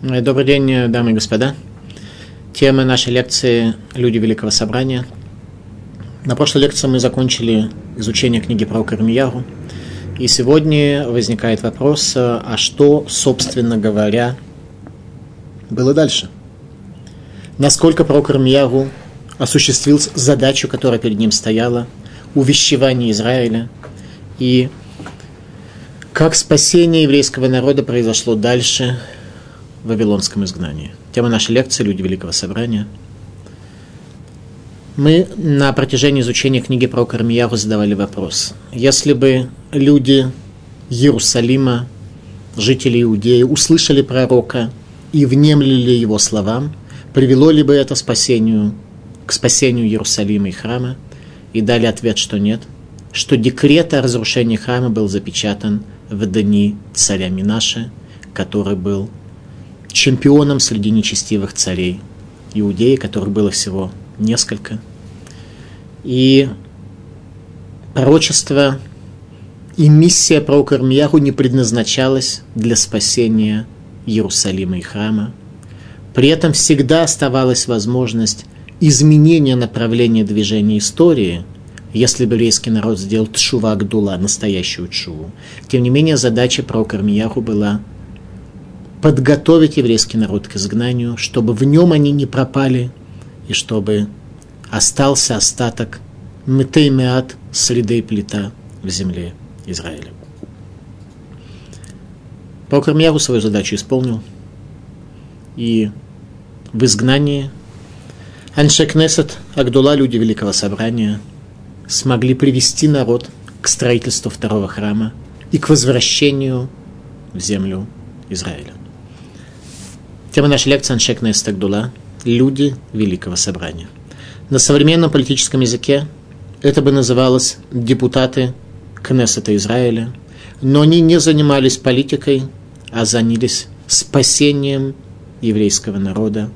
Добрый день, дамы и господа. Тема нашей лекции «Люди Великого Собрания». На прошлой лекции мы закончили изучение книги про Кармиягу. И сегодня возникает вопрос, а что, собственно говоря, было дальше? Насколько пророк Ирмиягу осуществил задачу, которая перед ним стояла, увещевание Израиля, и как спасение еврейского народа произошло дальше – Вавилонском изгнании. Тема нашей лекции «Люди Великого Собрания». Мы на протяжении изучения книги про Кармияру задавали вопрос. Если бы люди Иерусалима, жители Иудеи, услышали пророка и внемлили его словам, привело ли бы это спасению, к спасению Иерусалима и храма? И дали ответ, что нет, что декрет о разрушении храма был запечатан в дни царя Минаша, который был чемпионом среди нечестивых царей Иудеи, которых было всего несколько. И пророчество и миссия пророка Ирмияху не предназначалась для спасения Иерусалима и храма. При этом всегда оставалась возможность изменения направления движения истории, если бы еврейский народ сделал тшува Гдула, настоящую тшуву. Тем не менее, задача пророка Ирмияху была подготовить еврейский народ к изгнанию, чтобы в нем они не пропали, и чтобы остался остаток Метеймеат среды плита в земле Израиля. Прокормьяру свою задачу исполнил, и в изгнании Аншекнесет, Агдула, люди Великого Собрания, смогли привести народ к строительству второго храма и к возвращению в землю Израиля. Тема нашей лекции Аншек Нестагдула – люди Великого Собрания. На современном политическом языке это бы называлось депутаты Кнессета Израиля, но они не занимались политикой, а занялись спасением еврейского народа.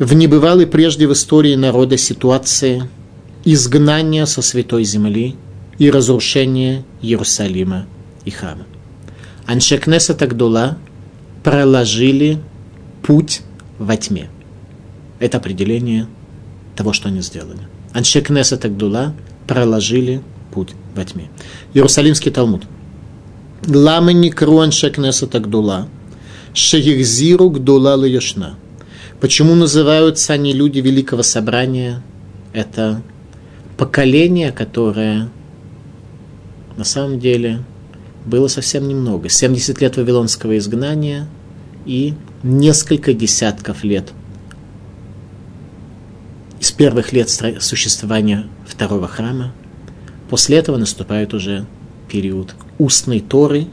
В небывалой прежде в истории народа ситуации изгнания со святой земли и разрушения Иерусалима и храма. Аншекнеса Тагдула – проложили путь во тьме. Это определение того, что они сделали. Аншекнеса Тагдула проложили путь во тьме. Иерусалимский Талмуд. Лама никру аншекнеса Тагдула. Шеихзиру гдула лаешна. Почему называются они люди Великого Собрания? Это поколение, которое на самом деле было совсем немного. 70 лет вавилонского изгнания и несколько десятков лет из первых лет существования второго храма. После этого наступает уже период устной Торы,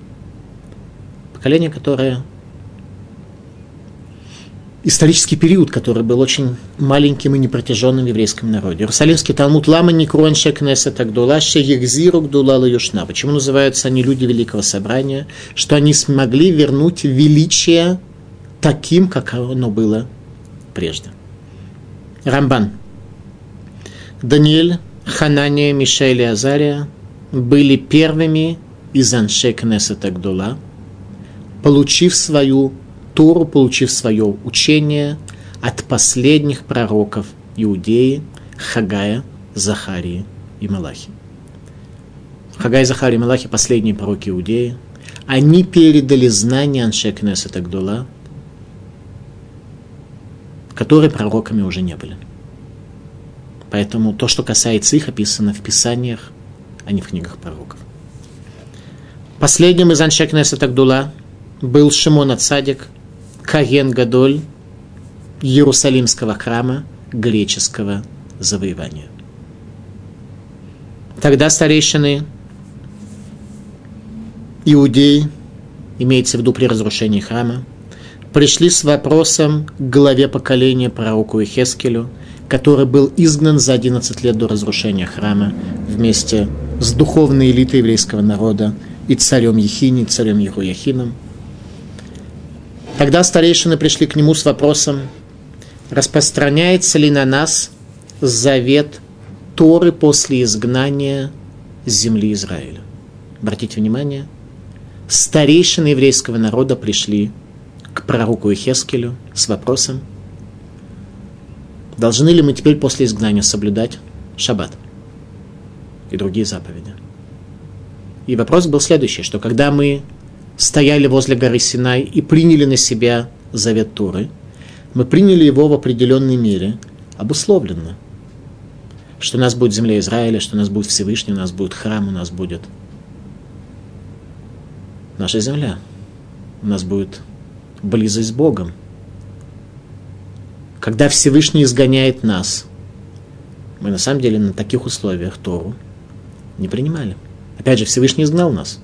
поколение, которое исторический период, который был очень маленьким и непротяженным в еврейском народе. Иерусалимский Талмуд Лама Никруан Шекнеса Тагдула Шеегзиру Гдула Юшна. Почему называются они люди Великого Собрания? Что они смогли вернуть величие таким, как оно было прежде. Рамбан. Даниэль, Ханания, Мишель и Азария были первыми из Анше Кнеса Тагдула, получив свою Тору, получив свое учение от последних пророков Иудеи, Хагая, Захарии и Малахи. Хагай, Захарий и Малахи – последние пророки Иудеи. Они передали знания Аншекнеса Тагдула, которые пророками уже не были. Поэтому то, что касается их, описано в Писаниях, а не в книгах пророков. Последним из Аншекнеса Тагдула был Шимон Ацадик, Каген Гадоль Иерусалимского храма греческого завоевания. Тогда старейшины иудеи, имеется в виду при разрушении храма, пришли с вопросом к главе поколения пророку Ихескелю, который был изгнан за 11 лет до разрушения храма вместе с духовной элитой еврейского народа и царем Ехини, царем Ехуяхином – Тогда старейшины пришли к нему с вопросом, распространяется ли на нас завет Торы после изгнания с земли Израиля. Обратите внимание, старейшины еврейского народа пришли к пророку Ихескелю с вопросом, должны ли мы теперь после изгнания соблюдать шаббат и другие заповеди. И вопрос был следующий, что когда мы стояли возле горы Синай и приняли на себя завет Туры, мы приняли его в определенной мере, обусловленно, что у нас будет земля Израиля, что у нас будет Всевышний, у нас будет храм, у нас будет наша земля, у нас будет близость с Богом. Когда Всевышний изгоняет нас, мы на самом деле на таких условиях Тору не принимали. Опять же, Всевышний изгнал нас.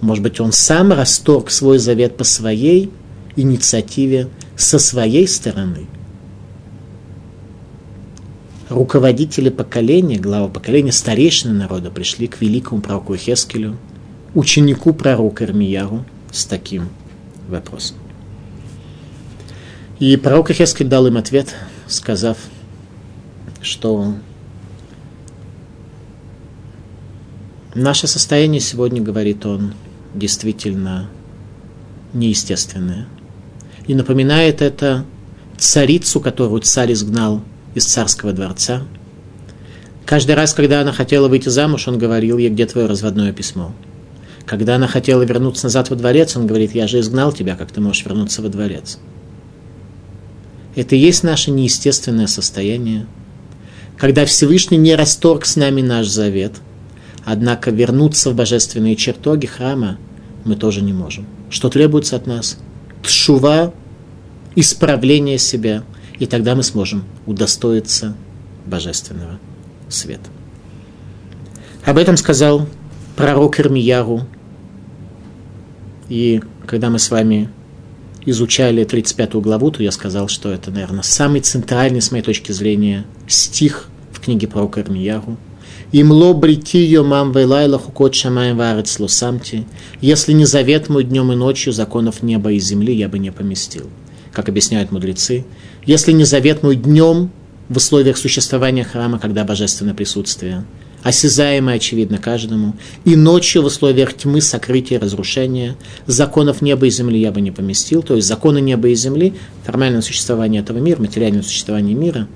Может быть, он сам расторг свой завет по своей инициативе, со своей стороны. Руководители поколения, глава поколения, старейшины народа пришли к великому пророку Хескелю, ученику пророка Ирмияру с таким вопросом. И пророк Хескель дал им ответ, сказав, что наше состояние сегодня, говорит он, действительно неестественное. И напоминает это царицу, которую царь изгнал из царского дворца. Каждый раз, когда она хотела выйти замуж, он говорил ей, где твое разводное письмо. Когда она хотела вернуться назад во дворец, он говорит, я же изгнал тебя, как ты можешь вернуться во дворец. Это и есть наше неестественное состояние, когда Всевышний не расторг с нами наш завет, однако вернуться в божественные чертоги храма мы тоже не можем. Что требуется от нас? Тшува, исправление себя, и тогда мы сможем удостоиться божественного света. Об этом сказал пророк Ирмияру. И когда мы с вами изучали 35 главу, то я сказал, что это, наверное, самый центральный, с моей точки зрения, стих в книге пророка Ирмияру. «Имло брити йомам вейлайла хукот шамаем варец лосамти». «Если не завет мой днем и ночью, законов неба и земли я бы не поместил». Как объясняют мудрецы, если не завет мой днем в условиях существования храма, когда божественное присутствие – осязаемо и очевидно каждому, и ночью в условиях тьмы, сокрытия, разрушения, законов неба и земли я бы не поместил, то есть законы неба и земли, формальное существование этого мира, материальное существование мира,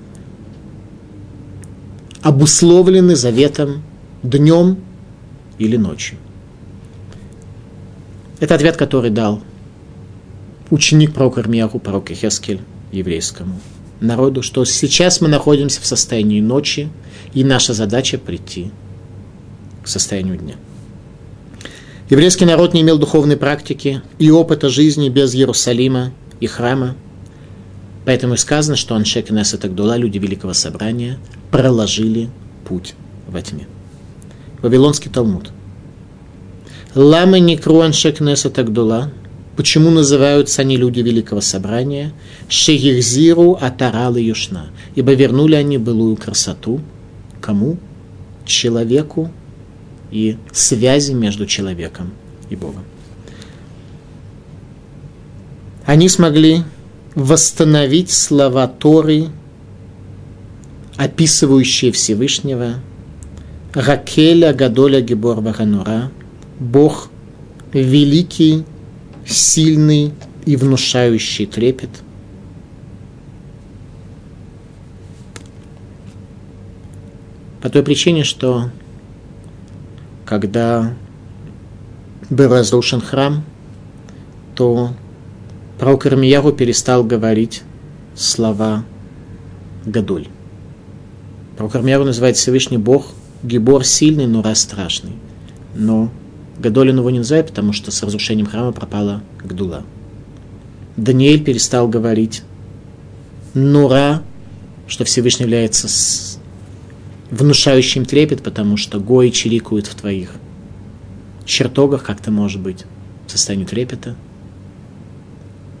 обусловлены заветом днем или ночью. Это ответ, который дал ученик пророка Ирмияху, пророк Хескель еврейскому народу, что сейчас мы находимся в состоянии ночи, и наша задача прийти к состоянию дня. Еврейский народ не имел духовной практики и опыта жизни без Иерусалима и храма. Поэтому и сказано, что Аншек и Несет Агдула, люди Великого Собрания, проложили путь во тьме. Вавилонский Талмуд. Лама Никру Аншек Несет Агдула. Почему называются они люди Великого Собрания? Шеихзиру Атарал Юшна. Ибо вернули они былую красоту – Кому? Человеку и связи между человеком и Богом. Они смогли восстановить слова Торы, описывающие Всевышнего, Ракеля Гадоля Гебор Ваганура, Бог великий, сильный и внушающий трепет – По той причине, что когда был разрушен храм, то пророк Ирмияру перестал говорить слова Гадоль. Пророк Ирмияру называет Всевышний Бог Гибор сильный, но раз страшный. Но Гадоль он его не называет, потому что с разрушением храма пропала Гдула. Даниэль перестал говорить Нура, что Всевышний является внушающим трепет, потому что гои чирикуют в твоих чертогах, как то может быть, в состоянии трепета.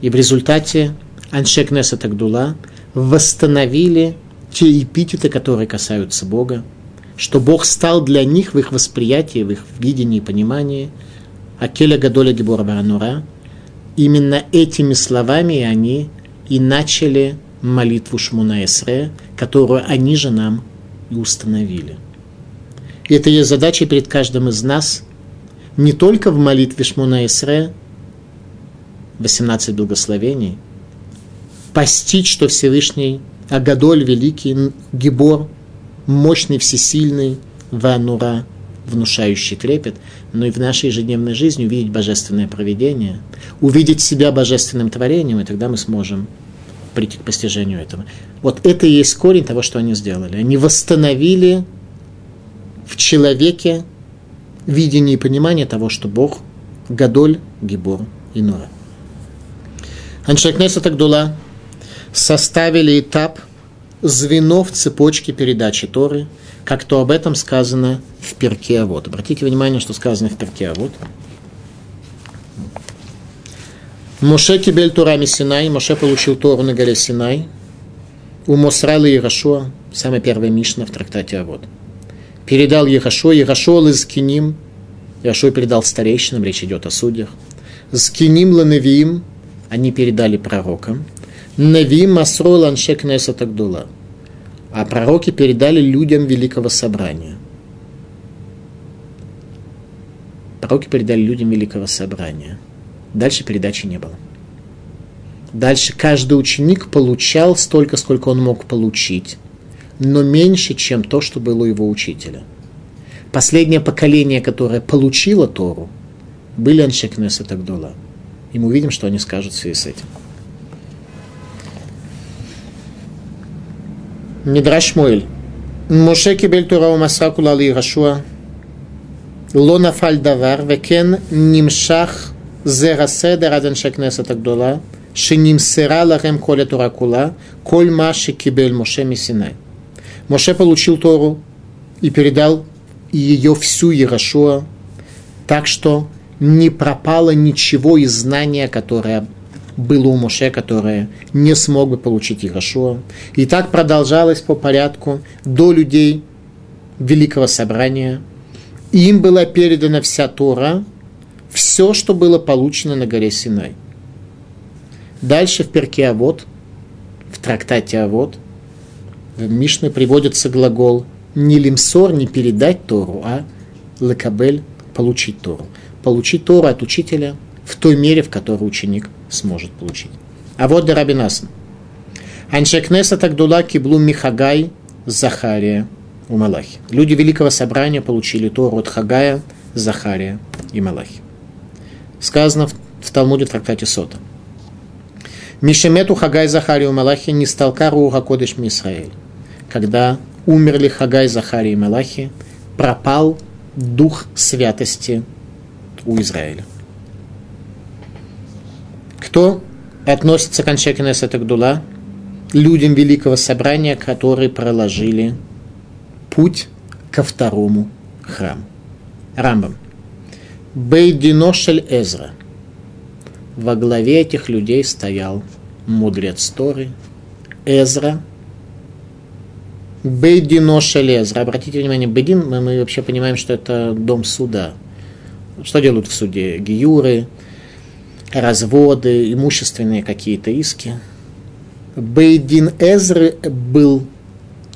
И в результате Аншек Несет Агдула восстановили те эпитеты, которые касаются Бога, что Бог стал для них в их восприятии, в их видении и понимании Акеля Гадоля Гибора Баранура. Именно этими словами они и начали молитву Шмуна Эсре, которую они же нам и установили. И это есть задача перед каждым из нас не только в молитве Шмуна Исре, 18 благословений, постичь, что Всевышний Агадоль, великий, Гибор, мощный, всесильный, Ванура, внушающий трепет, но и в нашей ежедневной жизни увидеть божественное проведение, увидеть себя божественным творением, и тогда мы сможем прийти к постижению этого. Вот это и есть корень того, что они сделали. Они восстановили в человеке видение и понимание того, что Бог Гадоль, Гибор и Нора. Аншакнеса Тагдула составили этап звено в цепочке передачи Торы, как то об этом сказано в перке вот. Обратите внимание, что сказано в перке вот. Моше кибель Турами Синай, Моше получил Тору на горе Синай, у Мосрала Ирашуа, самая первая Мишна в трактате Авод. Передал Ерашо, Ерашо Лазкиним, Ерашо передал старейшинам, речь идет о судьях. Скиним Ланевиим, они передали пророкам. Навим Масрол Аншек Несатагдула. А пророки передали людям Великого Собрания. Пророки передали людям Великого Собрания. Дальше передачи не было. Дальше каждый ученик получал столько, сколько он мог получить, но меньше, чем то, что было у его учителя. Последнее поколение, которое получило Тору, были Аншекнес и Тагдула. И мы увидим, что они скажут в связи с этим. Мидраш Моэль. Моше кибель Тора у Масаку лали Ло нафаль Давар векен нимшах зера седер аден шекнесет агдола. Шинимсера лахем коля Тора кула. Коль маши кибель Моше Мисинай. Моше получил Тору и передал ее всю Ирашуа. Так что не пропало ничего из знания, которое было у Моше, которое не смог бы получить Иерошуа. И так продолжалось по порядку до людей Великого Собрания. Им была передана вся Тора, все, что было получено на горе Синай. Дальше в перке Авод, в трактате Авод, в Мишне приводится глагол не лимсор, не передать Тору, а лекабель, получить Тору. Получить Тору от учителя в той мере, в которой ученик сможет получить. А вот Дарабинасан. Аншекнеса Тагдула Киблу Михагай Захария у Малахи. Люди Великого Собрания получили Тору от Хагая, Захария и Малахи. Сказано в, в Талмуде в трактате Сота. Мишемету Хагай Захария у Малахи не сталкару Хакодыш Мисраэль. Когда умерли Хагай, Захария и Малахи, пропал дух святости у Израиля. Кто относится к Аншекинес Гдула? Людям Великого Собрания, которые проложили путь ко второму храму. Рамбам. Бейдиношель Эзра. Во главе этих людей стоял мудрец Торы Эзра. Бейдиношель Эзра. Обратите внимание, Бейдин, мы, мы вообще понимаем, что это дом суда. Что делают в суде? Гиюры, разводы, имущественные какие-то иски. Бейдин Эзры был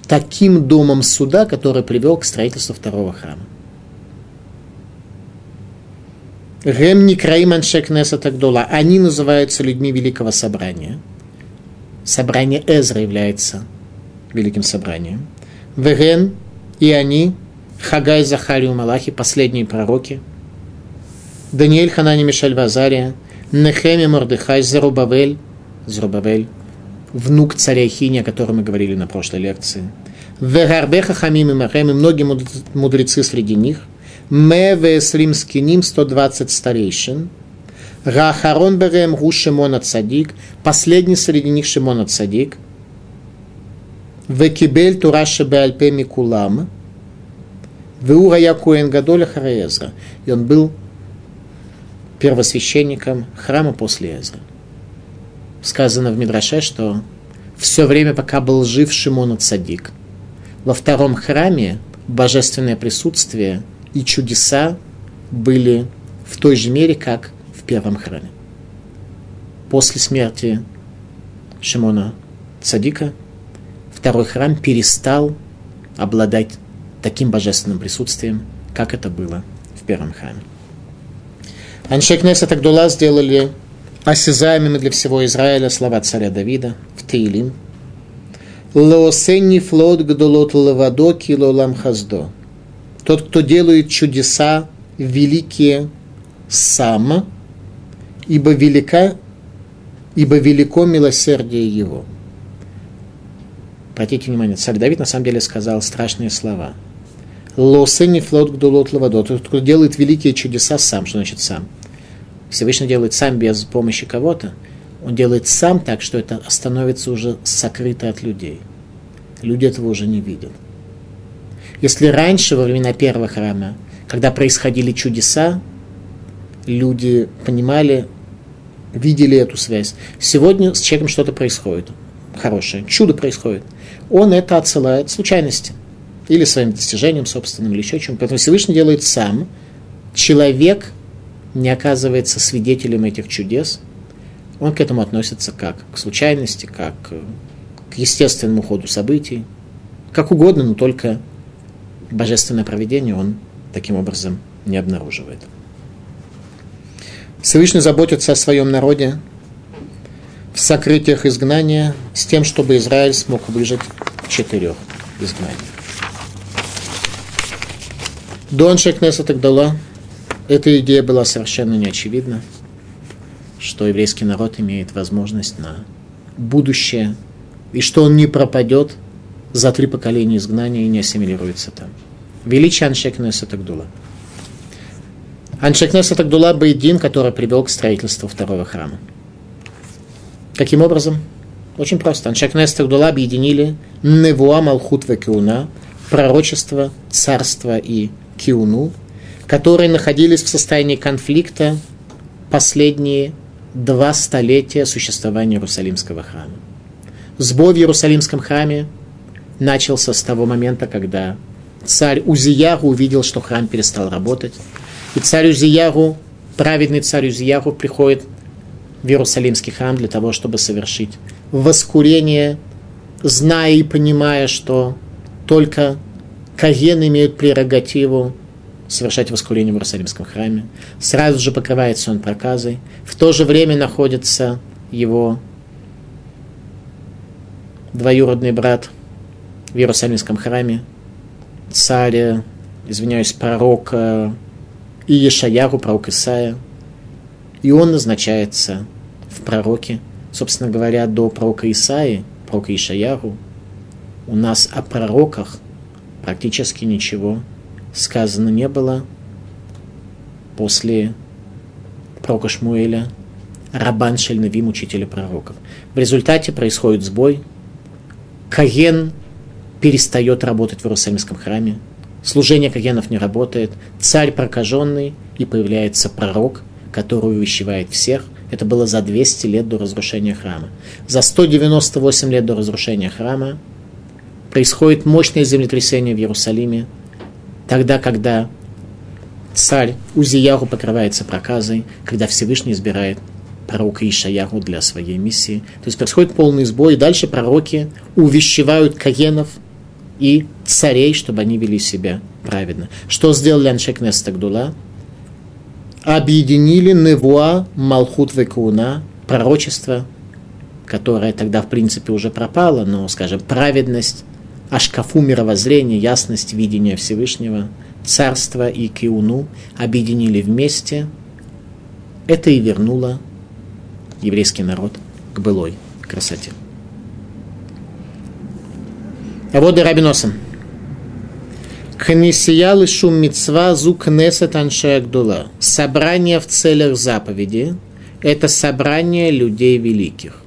таким домом суда, который привел к строительству второго храма. Гем Никраим Аншекнеса Тагдула. Они называются людьми Великого Собрания. Собрание Эзра является Великим Собранием. Веген и они, Хагай, Захарию, Малахи, последние пророки. Даниэль, Ханани, Мишель, Вазария – Нехеми Мордыхай, Зарубавель, Зарубавель, внук царя Хини, о котором мы говорили на прошлой лекции. Вегарбеха Хамим и Махем, многие мудрецы среди них. Меве Слимскиним, 120 старейшин. Рахарон Берем Гу Шимона Цадик, последний среди них Шимона Цадик. Векибель Тураши Беальпе Микулам. Веура Якуэн Гадоля Хараезра. И он был первосвященником храма после Эзры. Сказано в Мидраше, что все время, пока был жив Шимон Цадик, во втором храме божественное присутствие и чудеса были в той же мере, как в первом храме. После смерти Шимона Цадика второй храм перестал обладать таким божественным присутствием, как это было в первом храме. Аншекнеса Тагдула сделали осязаемыми для всего Израиля слова царя Давида в Таилим. Лоосенни флот гдолот лавадо килолам хаздо. Тот, кто делает чудеса великие сам, ибо велика, ибо велико милосердие его. Обратите внимание, царь Давид на самом деле сказал страшные слова. Лосенни флот гдолот лавадо. Тот, кто делает великие чудеса сам. Что значит сам? Всевышний делает сам без помощи кого-то. Он делает сам так, что это становится уже сокрыто от людей. Люди этого уже не видят. Если раньше, во времена первого храма, когда происходили чудеса, люди понимали, видели эту связь. Сегодня с человеком что-то происходит. Хорошее. Чудо происходит. Он это отсылает случайности. Или своим достижением собственным, или еще чем. Поэтому Всевышний делает сам. Человек не оказывается свидетелем этих чудес. Он к этому относится как к случайности, как к естественному ходу событий. Как угодно, но только божественное проведение он таким образом не обнаруживает. Всевышний заботится о своем народе в сокрытиях изгнания с тем, чтобы Израиль смог выжить четырех изгнаниях. Дон Шекнеса Тагдала, эта идея была совершенно неочевидна, что еврейский народ имеет возможность на будущее, и что он не пропадет за три поколения изгнания и не ассимилируется там. Величие Аншекнеса Тагдула – Аншекнеса Тагдула Бейдин, который привел к строительству второго храма. Каким образом? Очень просто. Аншекнеса Тагдула объединили Невуа Малхут Киуна, пророчество, царство и Киуну, которые находились в состоянии конфликта последние два столетия существования Иерусалимского храма. Сбой в Иерусалимском храме начался с того момента, когда царь Узияру увидел, что храм перестал работать, и царь Узияру, праведный царь Узияру приходит в Иерусалимский храм для того, чтобы совершить воскурение, зная и понимая, что только Каен имеют прерогативу совершать воскурение в Иерусалимском храме. Сразу же покрывается он проказой. В то же время находится его двоюродный брат в Иерусалимском храме, царь, извиняюсь, пророк и Ешаяру, пророк Исаия. И он назначается в пророке. Собственно говоря, до пророка Исаи, пророка Ишаяру, у нас о пророках практически ничего сказано не было после пророка Шмуэля, Рабан Шельнавим, учителя пророков. В результате происходит сбой. Каен перестает работать в Иерусалимском храме, служение кагенов не работает, царь прокаженный, и появляется пророк, который увещевает всех. Это было за 200 лет до разрушения храма. За 198 лет до разрушения храма происходит мощное землетрясение в Иерусалиме, тогда, когда царь Узияру покрывается проказой, когда Всевышний избирает пророка Ишаяру для своей миссии. То есть происходит полный сбой, и дальше пророки увещевают каенов – и царей, чтобы они вели себя праведно. Что сделали Аншек Нестагдула? Объединили Невуа, Малхут Векуна, пророчество, которое тогда, в принципе, уже пропало, но, скажем, праведность, ашкафу мировоззрения, ясность видения Всевышнего, царство и киуну объединили вместе. Это и вернуло еврейский народ к былой красоте. А вот и Рабиносом. Кнесия лишум мецва зу кнесет аншеагдула. Собрание в целях заповеди – это собрание людей великих.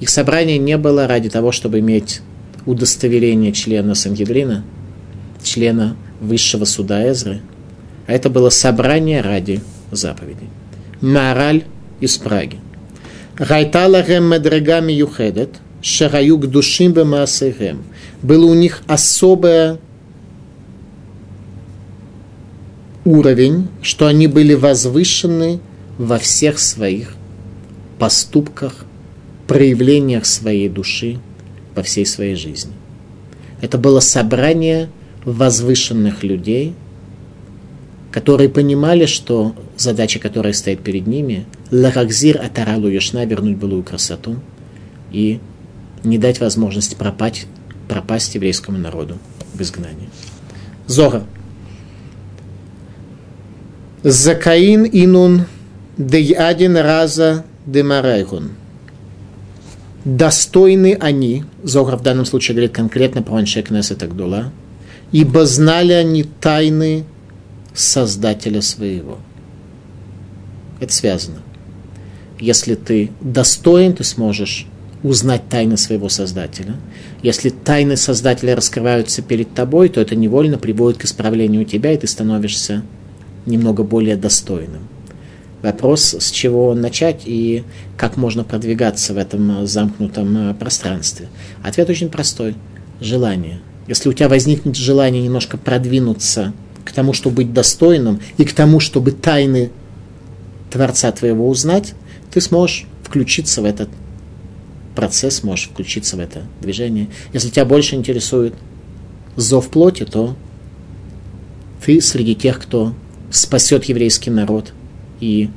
Их собрание не было ради того, чтобы иметь удостоверение члена Сангедрина, члена высшего суда Эзры, а это было собрание ради заповедей. Мораль из Праги. Гайтала гем медрегами юхедет – шараюк душим бемаасехем. Было у них особое уровень, что они были возвышены во всех своих поступках, проявлениях своей души во всей своей жизни. Это было собрание возвышенных людей, которые понимали, что задача, которая стоит перед ними, лахакзир атаралу яшна, вернуть былую красоту и не дать возможности пропасть, пропасть еврейскому народу в изгнании. Зора. Закаин инун деядин раза демарайхун. Достойны они, Зора в данном случае говорит конкретно про Аншек Несет ибо знали они тайны Создателя своего. Это связано. Если ты достоин, ты сможешь узнать тайны своего Создателя. Если тайны Создателя раскрываются перед тобой, то это невольно приводит к исправлению тебя, и ты становишься немного более достойным. Вопрос, с чего начать и как можно продвигаться в этом замкнутом пространстве. Ответ очень простой. Желание. Если у тебя возникнет желание немножко продвинуться к тому, чтобы быть достойным, и к тому, чтобы тайны Творца твоего узнать, ты сможешь включиться в этот процесс, можешь включиться в это движение. Если тебя больше интересует зов плоти, то ты среди тех, кто спасет еврейский народ и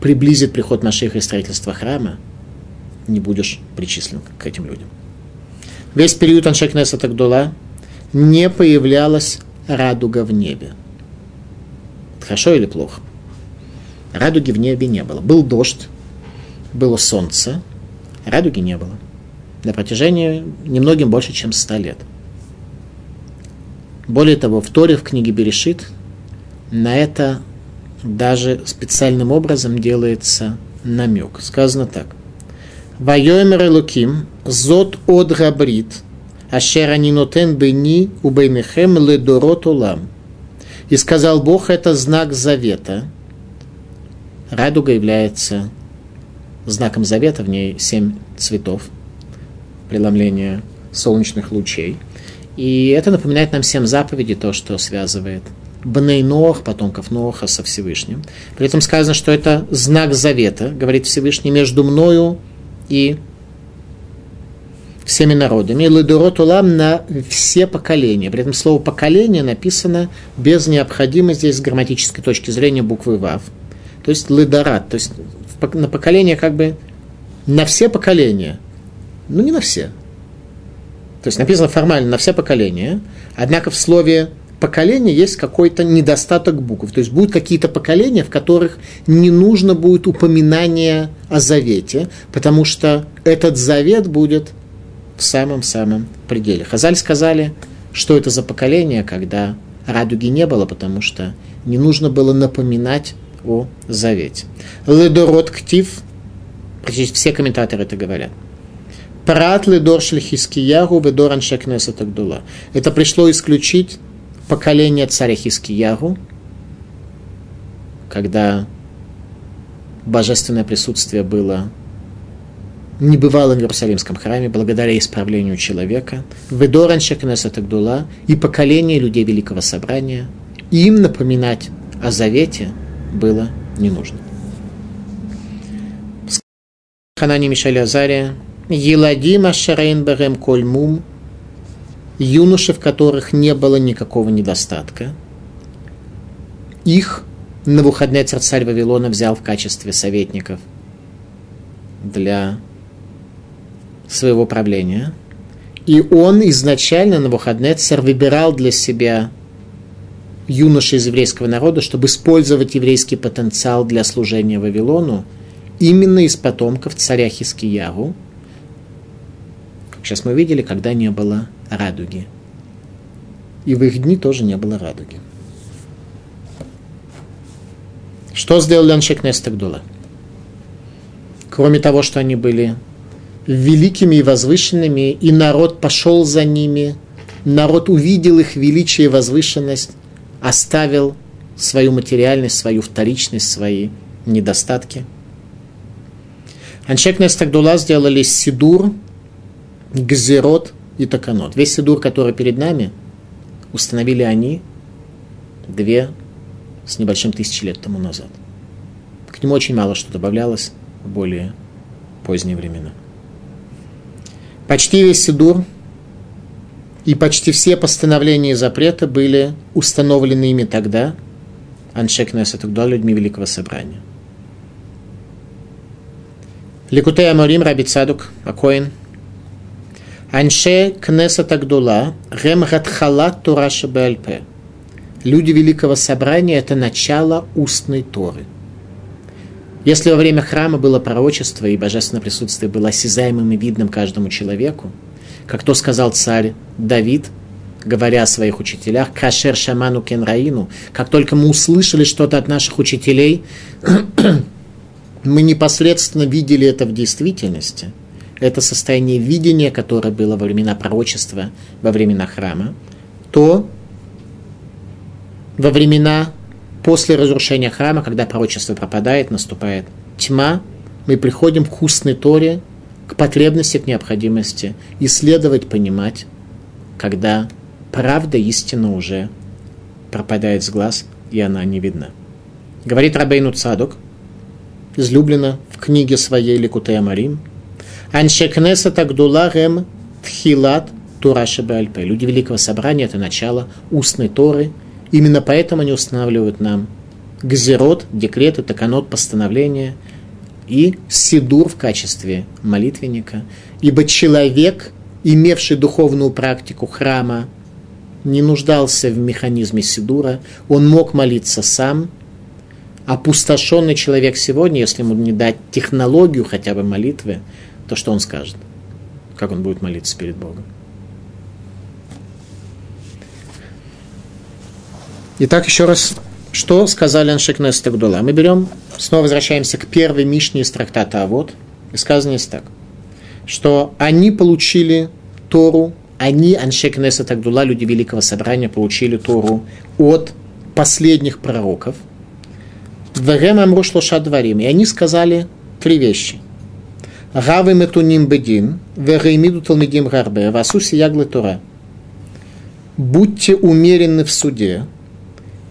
приблизит приход Машиха и строительство храма, не будешь причислен к этим людям. Весь период Аншекнеса Тагдула не появлялась радуга в небе. Хорошо или плохо? Радуги в небе не было. Был дождь, было солнце, радуги не было. На протяжении немногим больше, чем ста лет. Более того, в Торе, в книге Берешит, на это даже специальным образом делается намек. Сказано так. Вайомер Элуким, зот от габрит, ашер бени убейнехем ледорот улам. И сказал Бог, это знак завета. Радуга является знаком завета, в ней семь цветов, преломления солнечных лучей. И это напоминает нам всем заповеди, то, что связывает Бней Нох, потомков Ноха со Всевышним. При этом сказано, что это знак завета, говорит Всевышний, между мною и всеми народами. Ледурот улам на все поколения. При этом слово поколение написано без необходимости здесь с грамматической точки зрения буквы Вав. То есть ледорат, то есть на поколение как бы на все поколения. Ну, не на все. То есть написано формально на все поколения, однако в слове поколение есть какой-то недостаток букв. То есть будут какие-то поколения, в которых не нужно будет упоминания о завете, потому что этот завет будет в самом-самом пределе. Хазаль сказали, что это за поколение, когда радуги не было, потому что не нужно было напоминать о завете. Ледород ктив, практически все комментаторы это говорят. Прат ледор шлихискиягу ведор аншекнеса тагдула. Это пришло исключить поколение царя Хискиягу, когда божественное присутствие было небывалым в Иерусалимском храме благодаря исправлению человека, Ведоран Шекнеса Тагдула и поколение людей Великого Собрания, им напоминать о завете было не нужно. Ханани Мишель Азария, Еладима Шарейн Берем Кольмум, юноши, в которых не было никакого недостатка, их Навуходнецер царь Вавилона взял в качестве советников для своего правления. И он изначально, Навуходнецер, выбирал для себя юношей из еврейского народа, чтобы использовать еврейский потенциал для служения Вавилону, именно из потомков царя Хискиягу. Сейчас мы видели, когда не было радуги. И в их дни тоже не было радуги. Что сделали Аншек Нестагдула? Кроме того, что они были великими и возвышенными, и народ пошел за ними, народ увидел их величие и возвышенность, оставил свою материальность, свою вторичность, свои недостатки. Аншек Нестагдула сделали Сидур, Гзерот и Таканот. Весь Сидур, который перед нами, установили они две с небольшим тысячи лет тому назад. К нему очень мало что добавлялось в более поздние времена. Почти весь Сидур и почти все постановления и запреты были установлены ими тогда, Аншекнес это Гдола, людьми Великого Собрания. Ликутей Аморим Раби Цадук Акоин Анше Кнесет Агдула Рем Радхалат Тураша БЛП Люди Великого Собрания – это начало устной Торы. Если во время храма было пророчество и божественное присутствие было осязаемым и видным каждому человеку, как то сказал царь Давид, говоря о своих учителях, «Кашер шаману кенраину», как только мы услышали что-то от наших учителей, мы непосредственно видели это в действительности. Это состояние видения, которое было во времена пророчества, во времена храма, то во времена после разрушения храма, когда пророчество пропадает, наступает тьма, мы приходим к устной Торе, к потребности, к необходимости исследовать, понимать, когда правда, истина уже пропадает с глаз, и она не видна. Говорит Рабейну Цадок, излюблено в книге своей Ликутея Марим, Аншекнеса Тагдула Рем Тхилат Тураша Бальпе. Люди Великого Собрания – это начало устной Торы. Именно поэтому они устанавливают нам гзерот, декреты, таканот, постановления и сидур в качестве молитвенника. Ибо человек, имевший духовную практику храма, не нуждался в механизме сидура, он мог молиться сам – опустошенный человек сегодня, если ему не дать технологию хотя бы молитвы, то что он скажет? Как он будет молиться перед Богом? Итак, еще раз, что сказали Аншикнес Тагдула? Мы берем, снова возвращаемся к первой Мишне из трактата А вот, и сказано здесь так, что они получили Тору, они, Аншекнеса Тагдула, люди Великого Собрания, получили Тору от последних пророков – Вегем амру шлоша дворим. И они сказали три вещи. Гавы метуним бедин, вегеймиду талмидим гарбе, васуси яглы тора. Будьте умеренны в суде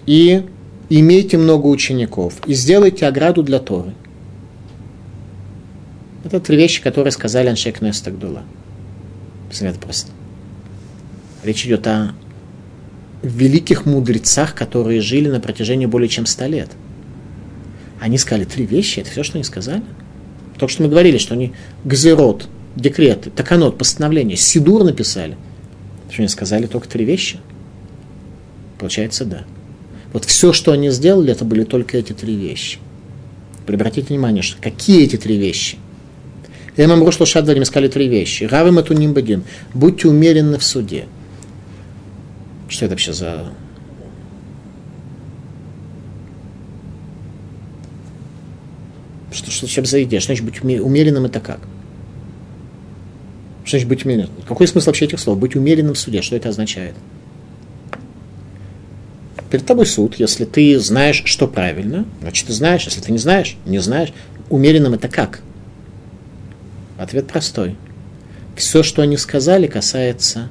и имейте много учеников, и сделайте ограду для Торы. Это три вещи, которые сказали Аншек Нестагдула. Это просто. Речь идет о великих мудрецах, которые жили на протяжении более чем ста лет – они сказали три вещи, это все, что они сказали. Только что мы говорили, что они газерот, декреты, таканот, постановление, сидур написали. Что они сказали только три вещи? Получается, да. Вот все, что они сделали, это были только эти три вещи. Обратите внимание, что какие эти три вещи? Я вам прошло шадварим сказали три вещи. Равы матуним бадин. Будьте умеренны в суде. Что это вообще за Что, что чем за идея? Что значит быть умеренным это как? Что значит быть умеренным? Какой смысл вообще этих слов? Быть умеренным в суде, что это означает? Перед тобой суд, если ты знаешь, что правильно, значит ты знаешь, если ты не знаешь, не знаешь. Умеренным это как? Ответ простой. Все, что они сказали, касается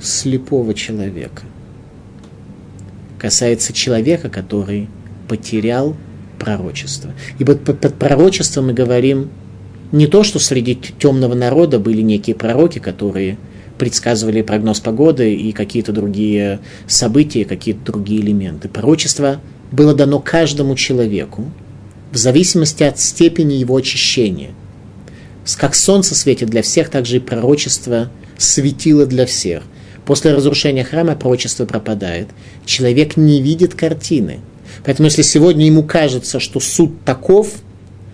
слепого человека. Касается человека, который потерял пророчество. И под, под пророчеством мы говорим не то, что среди темного народа были некие пророки, которые предсказывали прогноз погоды и какие-то другие события, какие-то другие элементы. Пророчество было дано каждому человеку в зависимости от степени его очищения. Как солнце светит для всех, так же и пророчество светило для всех. После разрушения храма пророчество пропадает. Человек не видит картины – Поэтому если сегодня ему кажется, что суд таков,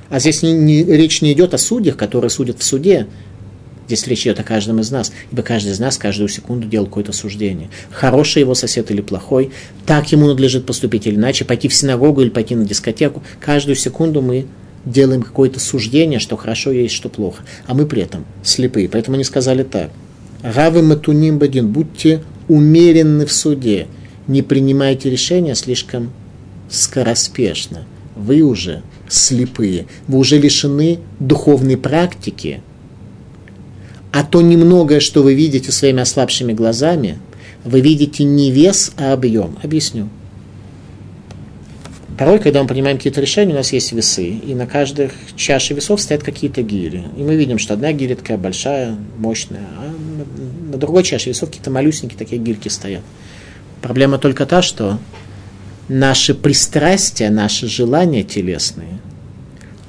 а здесь не, не, речь не идет о судьях, которые судят в суде, здесь речь идет о каждом из нас, ибо каждый из нас каждую секунду делал какое-то суждение. Хороший его сосед или плохой, так ему надлежит поступить или иначе, пойти в синагогу или пойти на дискотеку. Каждую секунду мы делаем какое-то суждение, что хорошо есть, что плохо. А мы при этом слепые. Поэтому они сказали так. Равы матуним бадин, будьте умеренны в суде, не принимайте решения слишком скороспешно. Вы уже слепые, вы уже лишены духовной практики, а то немногое, что вы видите своими ослабшими глазами, вы видите не вес, а объем. Объясню. Порой, когда мы принимаем какие-то решения, у нас есть весы, и на каждой чаше весов стоят какие-то гири. И мы видим, что одна гиря такая большая, мощная, а на другой чаше весов какие-то малюсенькие такие гирьки стоят. Проблема только та, что наши пристрастия, наши желания телесные,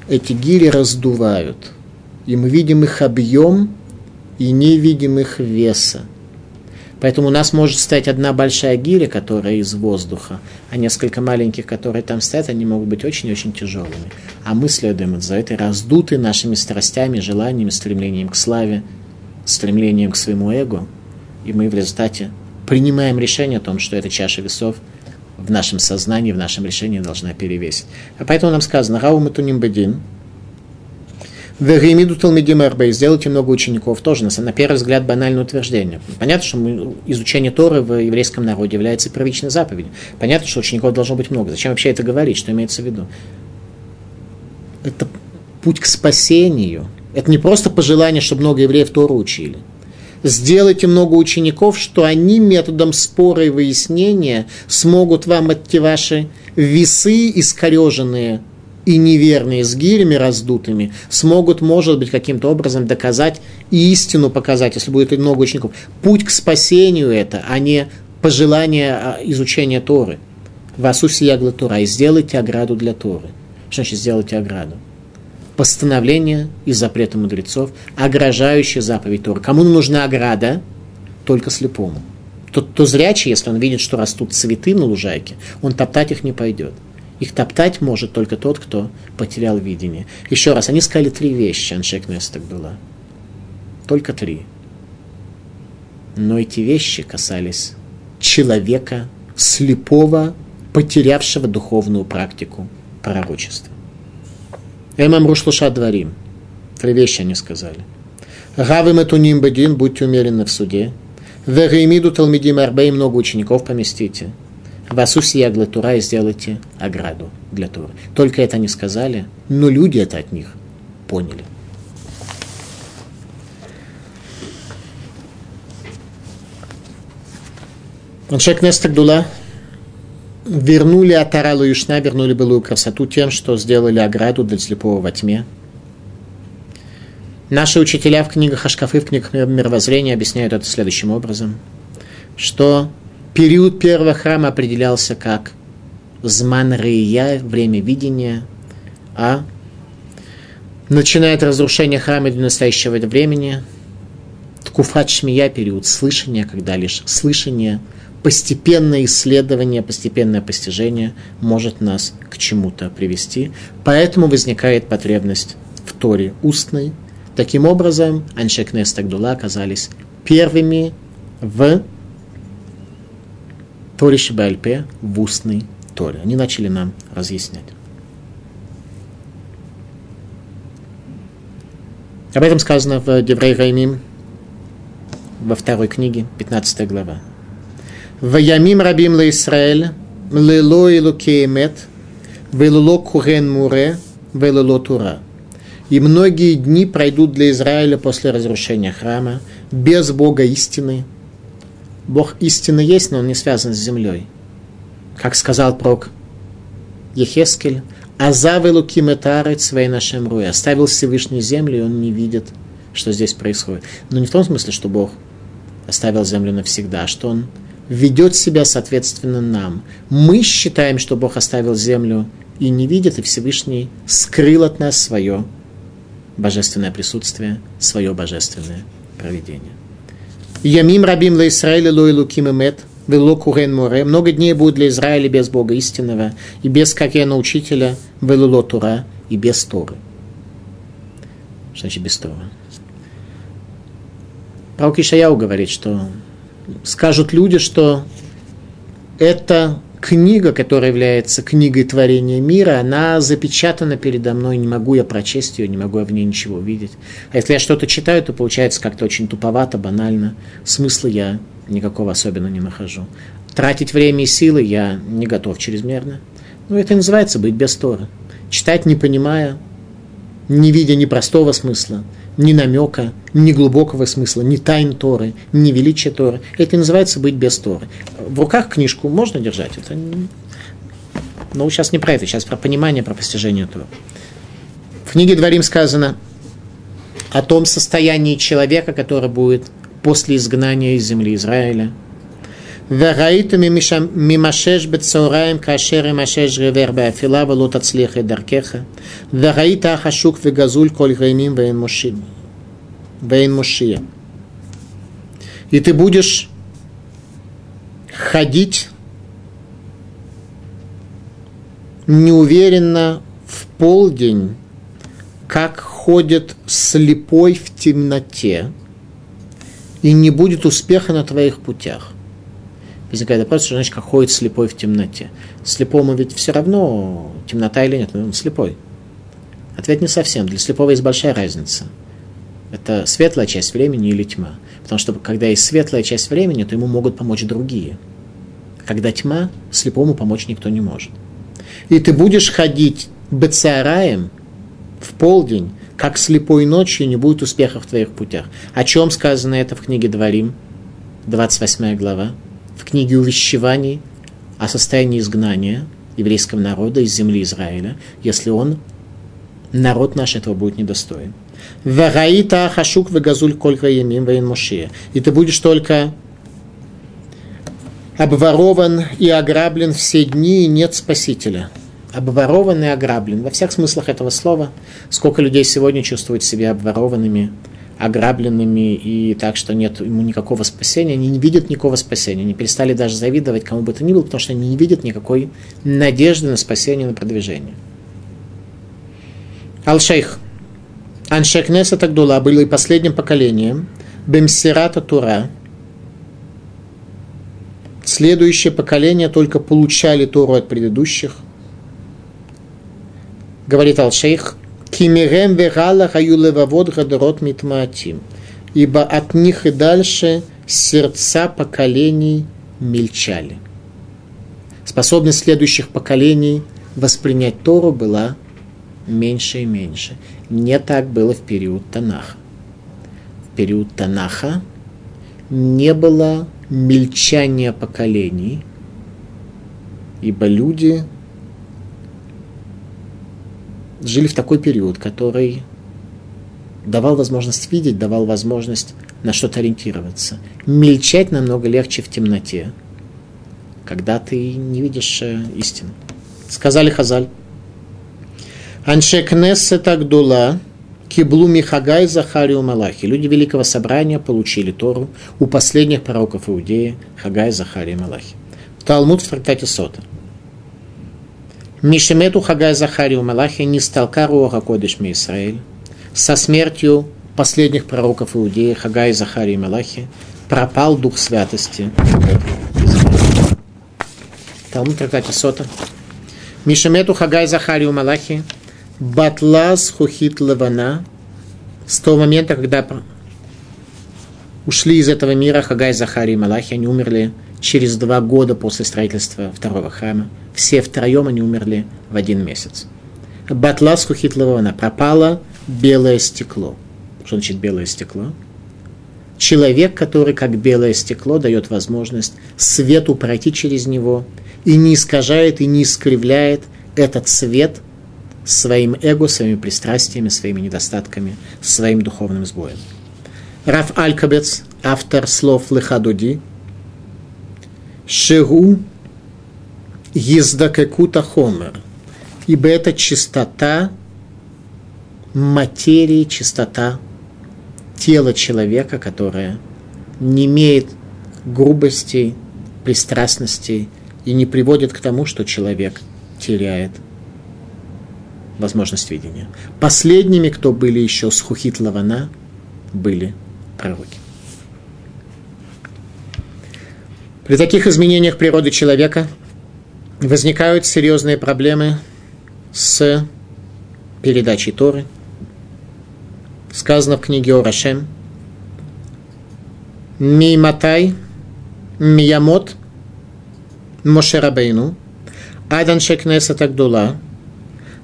эти гири раздувают. И мы видим их объем и не видим их веса. Поэтому у нас может стоять одна большая гиря, которая из воздуха, а несколько маленьких, которые там стоят, они могут быть очень-очень тяжелыми. А мы следуем за этой раздутой нашими страстями, желаниями, стремлением к славе, стремлением к своему эго. И мы в результате принимаем решение о том, что эта чаша весов в нашем сознании, в нашем решении должна перевесить. А поэтому нам сказано, «Рау матуним бедин», Вегимиду Талмидим Арбей, сделайте много учеников, тоже на, на первый взгляд банальное утверждение. Понятно, что мы, изучение Торы в еврейском народе является первичной заповедью. Понятно, что учеников должно быть много. Зачем вообще это говорить, что имеется в виду? Это путь к спасению. Это не просто пожелание, чтобы много евреев Тору учили. Сделайте много учеников, что они методом спора и выяснения смогут вам эти ваши весы искореженные – и неверные с гирями раздутыми смогут, может быть, каким-то образом доказать и истину показать, если будет много учеников. Путь к спасению это, а не пожелание а, изучения Торы. Васуси ягла Тора. И сделайте ограду для Торы. Что значит сделайте ограду? Постановление и запреты мудрецов, огражающие заповедь Торы. Кому нужна ограда? Только слепому. Тот, кто зрячий, если он видит, что растут цветы на лужайке, он топтать их не пойдет. Их топтать может только тот, кто потерял видение. Еще раз, они сказали три вещи, Аншек Нестек была. Только три. Но эти вещи касались человека слепого, потерявшего духовную практику пророчества. Эмам Рушлуша дворим. Три вещи они сказали. Гавы Матуним Бедин, будьте умеренны в суде. Вегаймиду Талмидим Арбей, много учеников поместите. Васуси ягла Тура и сделайте ограду для Туры. Только это они сказали, но люди это от них поняли. Аншек Нестагдула вернули Атаралу и вернули былую красоту тем, что сделали ограду для слепого во тьме. Наши учителя в книгах Ашкафы, в книгах мировоззрения объясняют это следующим образом, что Период первого храма определялся как зман рия, время видения, а начинает разрушение храма до настоящего времени, ткуфат шмия, период слышания, когда лишь слышание, постепенное исследование, постепенное постижение может нас к чему-то привести. Поэтому возникает потребность в Торе устной. Таким образом, Аншекнес Тагдула оказались первыми в Торе Шибальпе в устной Торе. Они начали нам разъяснять. Об этом сказано в Деврей Раймим, во второй книге, 15 глава. Ваямим рабим ла Исраэль, лело и лукеемет, велело курен муре, велело тура. И многие дни пройдут для Израиля после разрушения храма, без Бога истины, Бог истинно есть, но он не связан с землей. Как сказал пророк Ехескель, Азавы луким этарет своей нашем руе. Оставил Всевышнюю землю, и он не видит, что здесь происходит. Но не в том смысле, что Бог оставил землю навсегда, а что он ведет себя соответственно нам. Мы считаем, что Бог оставил землю и не видит, и Всевышний скрыл от нас свое божественное присутствие, свое божественное проведение. Ямим рабим для Израиля лой луким мет, вело курен море. Много дней будет для Израиля без Бога истинного, и без какена учителя, вело тура, и без Торы. Что значит без Торы? Пророк Ишаяу говорит, что скажут люди, что это книга, которая является книгой творения мира, она запечатана передо мной, не могу я прочесть ее, не могу я в ней ничего увидеть. А если я что-то читаю, то получается как-то очень туповато, банально. Смысла я никакого особенно не нахожу. Тратить время и силы я не готов чрезмерно. Ну, это называется быть без Торы. Читать не понимая, не видя ни простого смысла, ни намека, ни глубокого смысла, ни тайн Торы, ни величия Торы. Это и называется быть без Торы. В руках книжку можно держать, это но сейчас не про это, сейчас про понимание, про постижение этого. В книге Дворим сказано о том состоянии человека, который будет после изгнания из земли Израиля. Вагаитами мимашеш бецаураем кашер и машеш ревер бафила валут отслеха даркеха. Вагаита ахашук вегазуль коль гаймим вейн мушин. Вейн мушия. И ты будешь ходить неуверенно в полдень, как ходит слепой в темноте, и не будет успеха на твоих путях. Возникает вопрос, что значит, как ходит слепой в темноте. Слепому ведь все равно, темнота или нет, но он слепой. Ответ не совсем. Для слепого есть большая разница. Это светлая часть времени или тьма. Потому что когда есть светлая часть времени, то ему могут помочь другие. Когда тьма, слепому помочь никто не может. И ты будешь ходить бецараем в полдень, как слепой ночью, не будет успеха в твоих путях. О чем сказано это в книге Дворим, 28 глава? В книге увещеваний о состоянии изгнания еврейского народа из земли Израиля, если он, народ наш, этого будет недостоин. Вагаита хашук вегазуль колька ямим вейн мошия. И ты будешь только обворован и ограблен все дни, и нет спасителя. Обворован и ограблен. Во всех смыслах этого слова. Сколько людей сегодня чувствуют себя обворованными, ограбленными, и так что нет ему никакого спасения, они не видят никакого спасения, они перестали даже завидовать кому бы то ни было, потому что они не видят никакой надежды на спасение, на продвижение. Ал-Шейх. Аншекнеса Тагдула были последним поколением, Бемсирата Тура. Следующее поколение только получали Туру от предыдущих. Говорит Ал-Шейх, Кимирем вегала хаю левавод гадрот митмаатим. Ибо от них и дальше сердца поколений мельчали. Способность следующих поколений воспринять Тору была меньше и меньше. Не так было в период Танаха. В период Танаха не было мельчания поколений, ибо люди жили в такой период, который давал возможность видеть, давал возможность на что-то ориентироваться. Мельчать намного легче в темноте, когда ты не видишь э, истину. Сказали Хазаль. Анше Кнессе Тагдула, Киблу Михагай Захарию Малахи. Люди Великого Собрания получили Тору у последних пророков Иудеи Хагай Захария Малахи. Талмуд в трактате Сота. Мишемету Хагай Захарию Малахи не стал Каруаха Кодыш Израиль. Со смертью последних пророков Иудеи Хагай Захарии Малахи пропал дух святости. Талмуд трактате Сота. Мишемету Хагай Захарию Малахи Батлас Хухит Лавана с того момента, когда ушли из этого мира Хагай Захарий и Малахи, они умерли через два года после строительства второго храма. Все втроем они умерли в один месяц. Батлас Хухитлована пропало белое стекло. Что значит белое стекло? Человек, который как белое стекло дает возможность свету пройти через него и не искажает и не искривляет этот свет своим эго, своими пристрастиями, своими недостатками, своим духовным сбоем. Раф Алькабец, автор слов Лехадуди, Шегу Ездакекута Хомер, ибо это чистота материи, чистота тела человека, которая не имеет грубостей, пристрастностей и не приводит к тому, что человек теряет возможность видения. Последними, кто были еще с Хухит Лавана, были пророки. При таких изменениях природы человека возникают серьезные проблемы с передачей Торы. Сказано в книге Орашем. Миматай, Миямот, Мошерабейну, Адан Шекнеса Тагдула,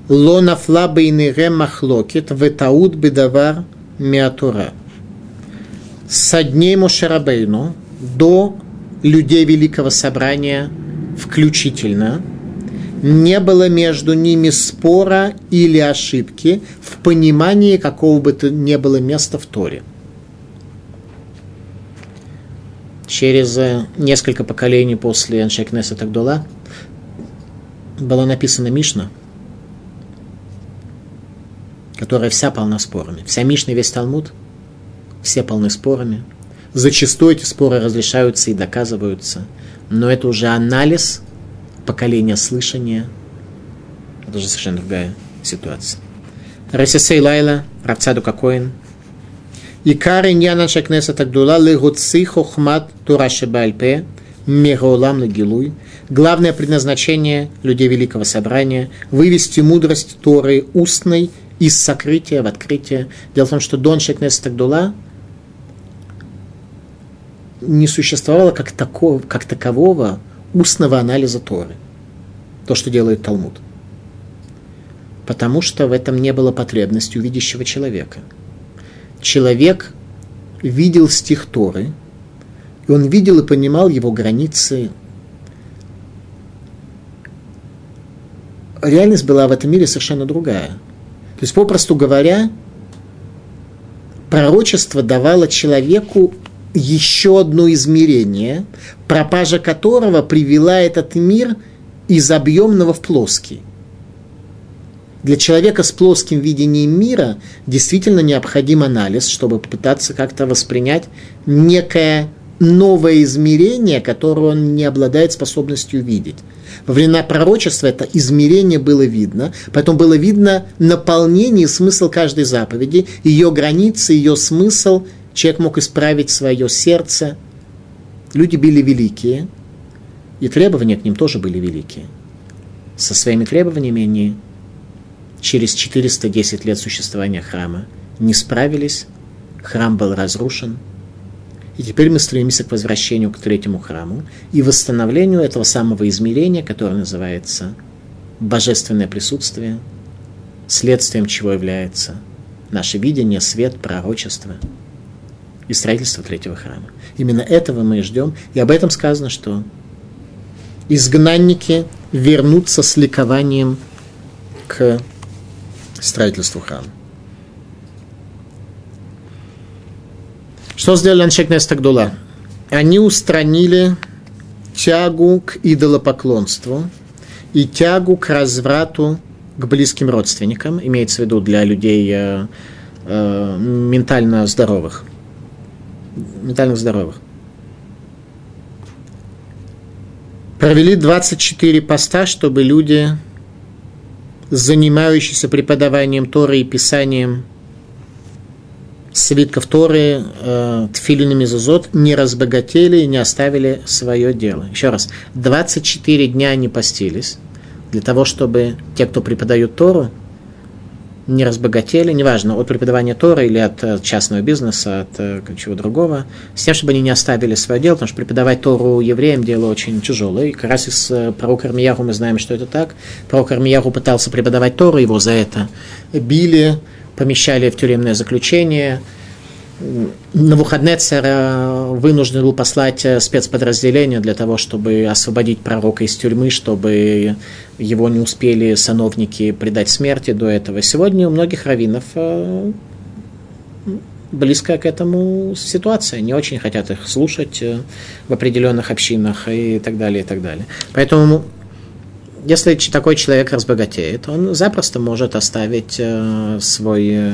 Лона флабейнире махлокет, ветаут бедавар миатура. Со дней Мошерабейну до людей Великого Собрания включительно, не было между ними спора или ошибки в понимании какого бы то ни было места в Торе. через э, несколько поколений после Аншекнеса Тагдула была написана Мишна, которая вся полна спорами. Вся Мишна и весь Талмуд, все полны спорами. Зачастую эти споры разрешаются и доказываются, но это уже анализ поколения слышания. Это уже совершенно другая ситуация. Расисей Лайла, Равцаду Кокоин. Икар иньяна шакнеса тагдула легуци хохмат тура шебальпе мегаулам лагилуй. Главное предназначение людей Великого Собрания – вывести мудрость Торы устной из сокрытия в открытие. Дело в том, что Дон Шекнес Тагдула не существовало как, такого, как такового устного анализа Торы. То, что делает Талмуд. Потому что в этом не было потребности у видящего человека. Человек видел стих Торы, и он видел и понимал его границы. Реальность была в этом мире совершенно другая. То есть, попросту говоря, пророчество давало человеку еще одно измерение, пропажа которого привела этот мир из объемного в плоский. Для человека с плоским видением мира действительно необходим анализ, чтобы попытаться как-то воспринять некое новое измерение, которое он не обладает способностью видеть. Во времена пророчества это измерение было видно, поэтому было видно наполнение и смысл каждой заповеди, ее границы, ее смысл – человек мог исправить свое сердце. Люди были великие, и требования к ним тоже были великие. Со своими требованиями они через 410 лет существования храма не справились, храм был разрушен, и теперь мы стремимся к возвращению к третьему храму и восстановлению этого самого измерения, которое называется божественное присутствие, следствием чего является наше видение, свет, пророчество – и строительство третьего храма. Именно этого мы ждем. И об этом сказано, что изгнанники вернутся с ликованием к строительству храма. Что сделали Аншек Нестагдула? Они устранили тягу к идолопоклонству и тягу к разврату к близким родственникам, имеется в виду для людей э, э, ментально здоровых ментальных здоровых. Провели 24 поста, чтобы люди, занимающиеся преподаванием Торы и писанием свитков Торы, э, тфилинами зазот, не разбогатели и не оставили свое дело. Еще раз, 24 дня они постились для того, чтобы те, кто преподают Тору, не разбогатели, неважно, от преподавания Тора или от э, частного бизнеса, от э, чего другого, с тем, чтобы они не оставили свое дело, потому что преподавать Тору евреям дело очень тяжелое. И как раз из э, пророка Армиягу мы знаем, что это так. Пророк Армиягу пытался преподавать Тору, его за это били, помещали в тюремное заключение – Навуходнецер вынужден был послать э, спецподразделение для того, чтобы освободить пророка из тюрьмы, чтобы его не успели сановники предать смерти до этого. Сегодня у многих раввинов э, близкая к этому ситуация. Не очень хотят их слушать э, в определенных общинах и так далее, и так далее. Поэтому если такой человек разбогатеет, он запросто может оставить свой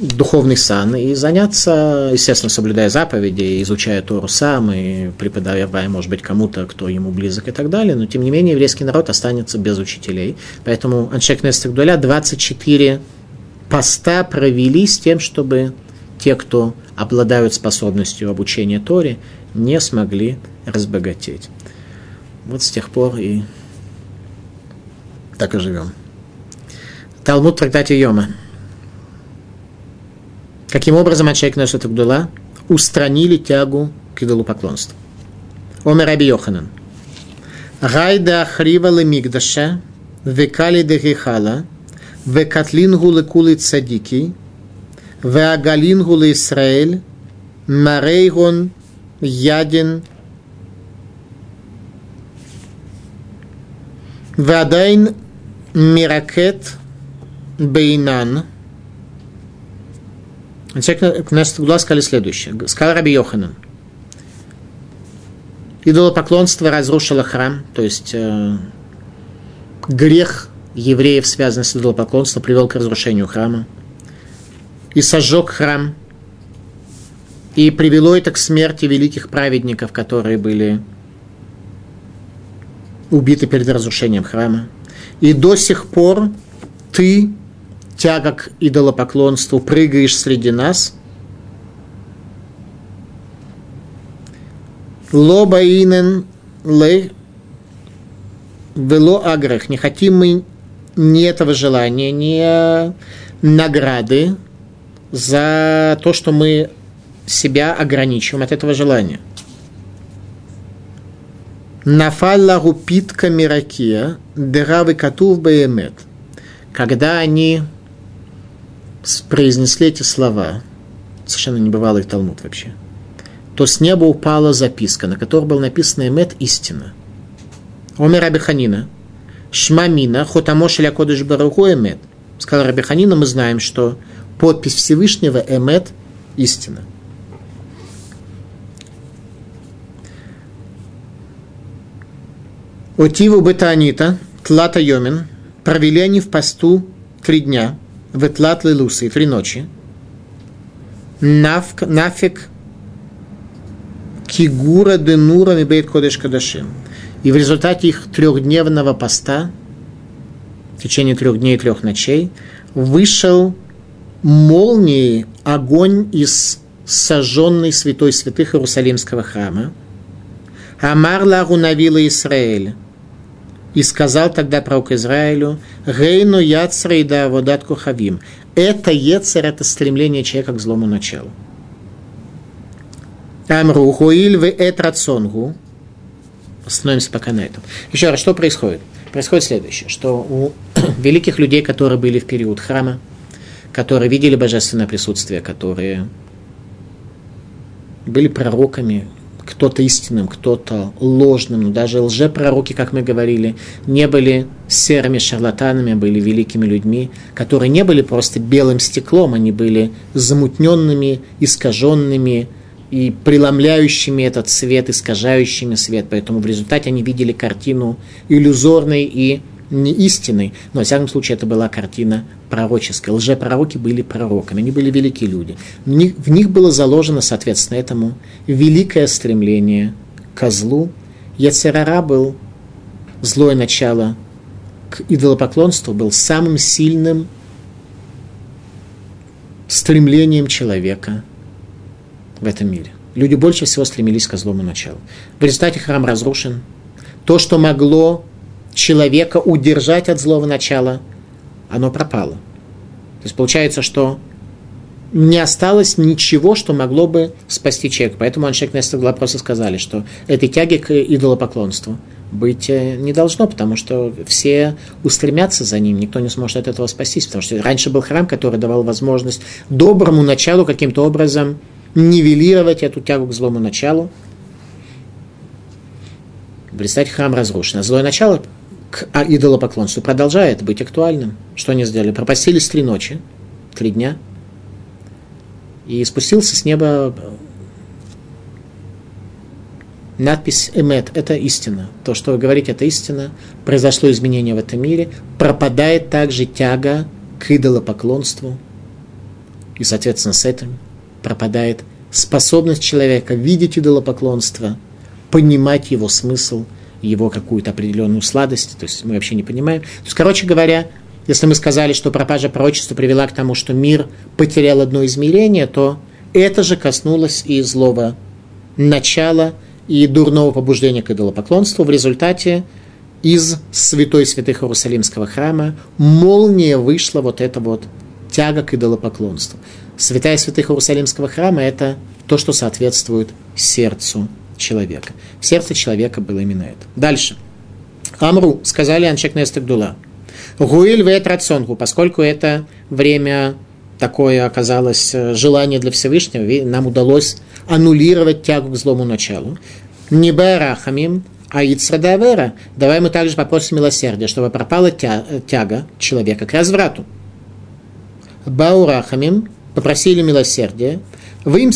духовный сан и заняться, естественно, соблюдая заповеди, изучая Тору сам и преподавая, может быть, кому-то, кто ему близок и так далее, но, тем не менее, еврейский народ останется без учителей. Поэтому Аншек Нестагдуля 24 поста провели с тем, чтобы те, кто обладают способностью обучения Торе, не смогли разбогатеть. Вот с тех пор и так и живем. Талмуд трактате Йома. Каким образом Ачайк Нешет Гдула устранили тягу к идолопоклонству? Омер Раби Йоханан. Гайда Ахривала Мигдаша, Векали Дегихала, Векатлингу Лекулы Цадики, Веагалингу Лисраэль, Марейгон Ядин Вадайн Миракет Бейнан Человек Кнессет Гула сказали следующее. Сказал Раби Йоханан. Идолопоклонство разрушило храм, то есть э, грех евреев, связанный с идолопоклонством, привел к разрушению храма. И сожег храм. И привело это к смерти великих праведников, которые были убиты перед разрушением храма. И до сих пор ты, тяга к идолопоклонству, прыгаешь среди нас. Лоба инен ле вело агрех. Не хотим мы ни этого желания, ни награды за то, что мы себя ограничиваем от этого желания. Нафалла гупитка миракия, деравы катув баемет. Когда они произнесли эти слова, совершенно небывалый Талмуд вообще, то с неба упала записка, на которой был написано «Эмет истина». Омер Абиханина, Шмамина, Хотамош Иля Кодыш Баруху Эмет. Сказал Рабиханина, мы знаем, что подпись Всевышнего Эмет – истина. Утиву Бетанита, Тлата Йомин, провели они в посту три дня, в Этлат Лилусы, три ночи. Навк, нафиг Кигура Денура Мибейт Кодеш Кадашим. И в результате их трехдневного поста, в течение трех дней и трех ночей, вышел молнией огонь из сожженной святой святых Иерусалимского храма. Амар лагу навила Израиль. И сказал тогда пророк Израилю, «Гейну яцра и да водат кухавим». Это яцер, это стремление человека к злому началу. Амру хуиль в эт рацонгу. Остановимся пока на этом. Еще раз, что происходит? Происходит следующее, что у великих людей, которые были в период храма, которые видели божественное присутствие, которые были пророками, кто-то истинным, кто-то ложным, но даже лжепророки, как мы говорили, не были серыми шарлатанами, были великими людьми, которые не были просто белым стеклом, они были замутненными, искаженными и преломляющими этот свет, искажающими свет. Поэтому в результате они видели картину иллюзорной и не истинной, но, во всяком случае, это была картина пророческая. Лжепророки были пророками, они были великие люди. В них, в них было заложено, соответственно, этому великое стремление к злу. Яцерара был злое начало к идолопоклонству, был самым сильным стремлением человека в этом мире. Люди больше всего стремились к злому началу. В результате храм разрушен. То, что могло человека удержать от злого начала, оно пропало. То есть получается, что не осталось ничего, что могло бы спасти человека. Поэтому Аншек Нестер просто сказали, что этой тяги к идолопоклонству быть э, не должно, потому что все устремятся за ним, никто не сможет от этого спастись, потому что раньше был храм, который давал возможность доброму началу каким-то образом нивелировать эту тягу к злому началу. Представьте, храм разрушен, а злое начало к идолопоклонству продолжает быть актуальным. Что они сделали? Пропастились три ночи, три дня, и спустился с неба надпись «Эмет» – это истина. То, что вы говорите, это истина. Произошло изменение в этом мире. Пропадает также тяга к идолопоклонству. И, соответственно, с этим пропадает способность человека видеть идолопоклонство, понимать его смысл – его какую-то определенную сладость, то есть мы вообще не понимаем. То есть, короче говоря, если мы сказали, что пропажа пророчества привела к тому, что мир потерял одно измерение, то это же коснулось и злого начала, и дурного побуждения к идолопоклонству. В результате из святой святых Иерусалимского храма молния вышла вот эта вот тяга к идолопоклонству. Святая святых Иерусалимского храма – это то, что соответствует сердцу человека. Сердце человека было именно это. Дальше. Амру, сказали Анчек Нестагдула. Гуиль вет рацонгу, поскольку это время такое оказалось э, желание для Всевышнего, нам удалось аннулировать тягу к злому началу. Не барахамим, а Ицрадавера, давай мы также попросим милосердия, чтобы пропала тяга человека к разврату. Баурахамим попросили милосердия, вы им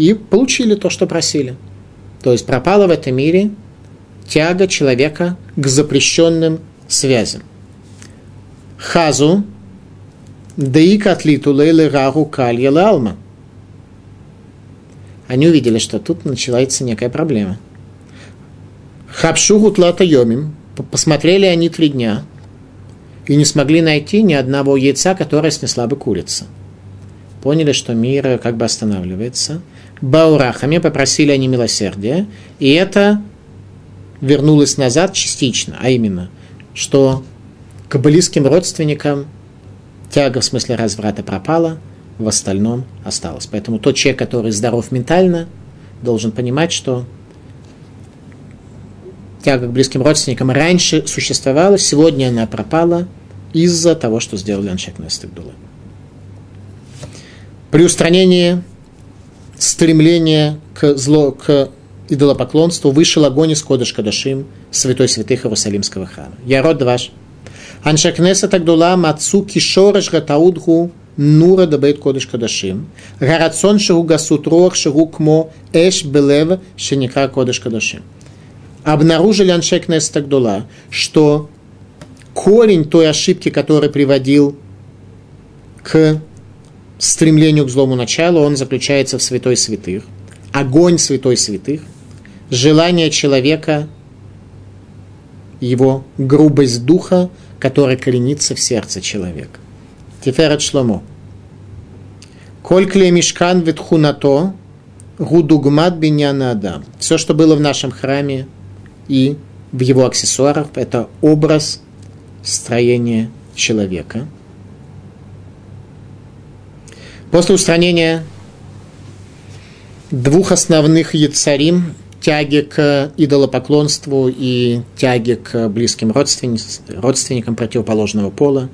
и получили то, что просили. То есть пропала в этом мире тяга человека к запрещенным связям. Хазу, Деик атлиту лейле рагу калья алма. Они увидели, что тут начинается некая проблема. Хапшу гутлата йомим. Посмотрели они три дня и не смогли найти ни одного яйца, которое снесла бы курица. Поняли, что мир как бы останавливается. Баурахами попросили они милосердия, и это вернулось назад частично, а именно, что к близким родственникам тяга в смысле разврата пропала, в остальном осталось. Поэтому тот человек, который здоров ментально, должен понимать, что тяга к близким родственникам раньше существовала, сегодня она пропала из-за того, что сделали Аншек Нестагдула. При устранении стремления к зло, к идолопоклонству вышел огонь из Кодыш Кадашим, святой святых Иерусалимского храма. Я род ваш. Аншакнеса Тагдула Мацу Кишореш Гатаудгу Нура Дабейт Кодыш Кадашим. Гарацон Шагу Гасут Рох Кмо Эш Белев Шеникра Кодыш Кадашим. Обнаружили Аншекнеса Тагдула, что корень той ошибки, который приводил к стремлению к злому началу, он заключается в святой святых. Огонь святой святых, желание человека, его грубость духа, которая коренится в сердце человека. Тиферет Шломо. Коль кле мишкан ветхунато, гудугмат биньяна адам. Все, что было в нашем храме и в его аксессуарах, это образ строения человека – После устранения двух основных яцарим, тяги к идолопоклонству и тяги к близким родственникам противоположного пола,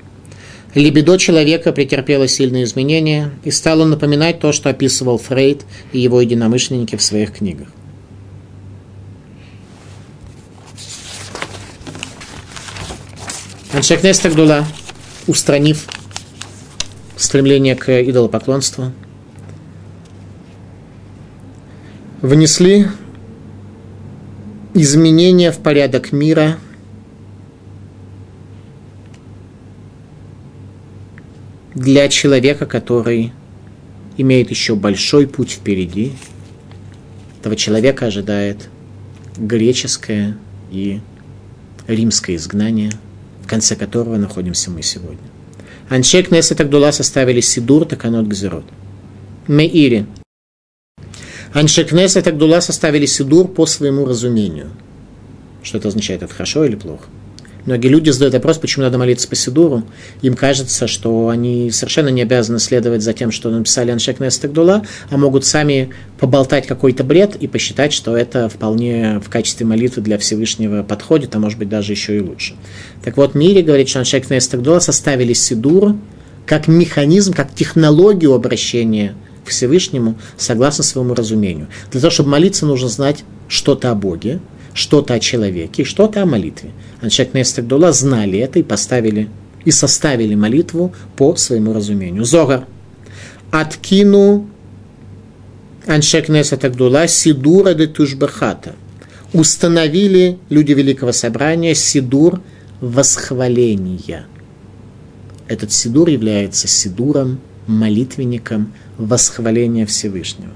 либидо человека претерпело сильные изменения и стало напоминать то, что описывал Фрейд и его единомышленники в своих книгах. Аншекнес Тагдула, устранив стремление к идолопоклонству, внесли изменения в порядок мира для человека, который имеет еще большой путь впереди. Этого человека ожидает греческое и римское изгнание, в конце которого находимся мы сегодня. Аншей Агдула составили Сидур Таканот Гзерот. Меири. Аншей Кнессет Агдула составили Сидур по своему разумению. Что это означает? Это хорошо или плохо? Многие люди задают вопрос, почему надо молиться по Сидуру. Им кажется, что они совершенно не обязаны следовать за тем, что написали Аншек Нестагдула, а могут сами поболтать какой-то бред и посчитать, что это вполне в качестве молитвы для Всевышнего подходит, а может быть даже еще и лучше. Так вот, Мири говорит, что Аншек Нестагдула составили Сидур как механизм, как технологию обращения к Всевышнему согласно своему разумению. Для того, чтобы молиться, нужно знать что-то о Боге, что-то о человеке, что-то о молитве. Аншек Нестагдула знали это и поставили и составили молитву по своему разумению. Зогар. Откину Аншек Нестагдула Сидура де Тушбахата. Установили люди Великого Собрания Сидур восхваления. Этот Сидур является Сидуром, молитвенником восхваления Всевышнего.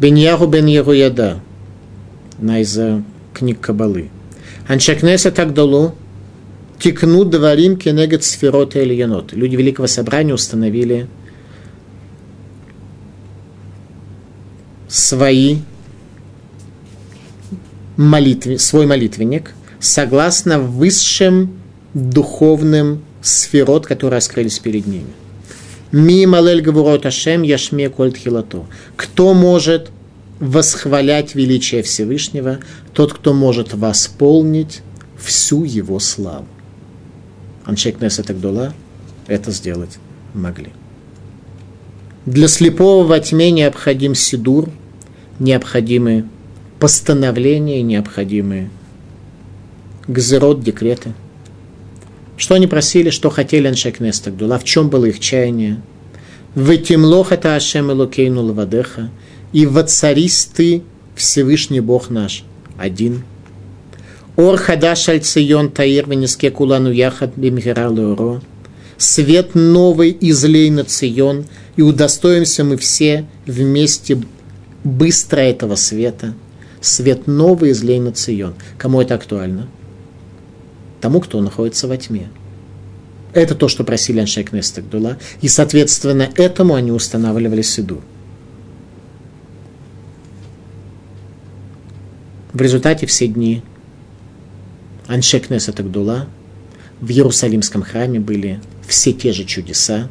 Беньяру бен Яруяда, одна из книг Кабалы. Аншакнеса так дало текнут дварим кенегет сферот и ильянот. Люди Великого Собрания установили свои молитвы, свой молитвенник согласно высшим духовным сферот, которые раскрылись перед ними. Ми малель гавурот Ашем яшме коль тхилато. Кто может восхвалять величие Всевышнего? Тот, кто может восполнить всю его славу. Аншек Несет Агдула это сделать могли. Для слепого во тьме необходим сидур, необходимы постановления, необходимы гзерот, декреты – что они просили, что хотели Аншек Нестагдула, в чем было их чаяние. В темлох это Ашем Элокейну Лавадеха, и воцарись ты, Всевышний Бог наш, один. Ор хадаш аль таир венеске кулану яхат бимхира леоро. Свет новый излей на Цион, и удостоимся мы все вместе быстро этого света. Свет новый излей на Цион. Кому это актуально? Тому, кто находится во тьме. Это то, что просили Аншек Нестагдула, и, соответственно, этому они устанавливали Сиду. В результате все дни Аншек Нестагдула в Иерусалимском храме были все те же чудеса,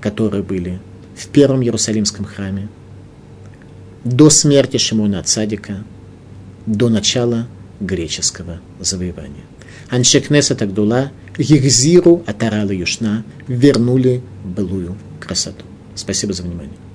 которые были в первом Иерусалимском храме, до смерти Шимона Цадика, до начала греческого завоевания. Аншекнесет Агдула, Егзиру Атарала Юшна вернули былую красоту. Спасибо за внимание.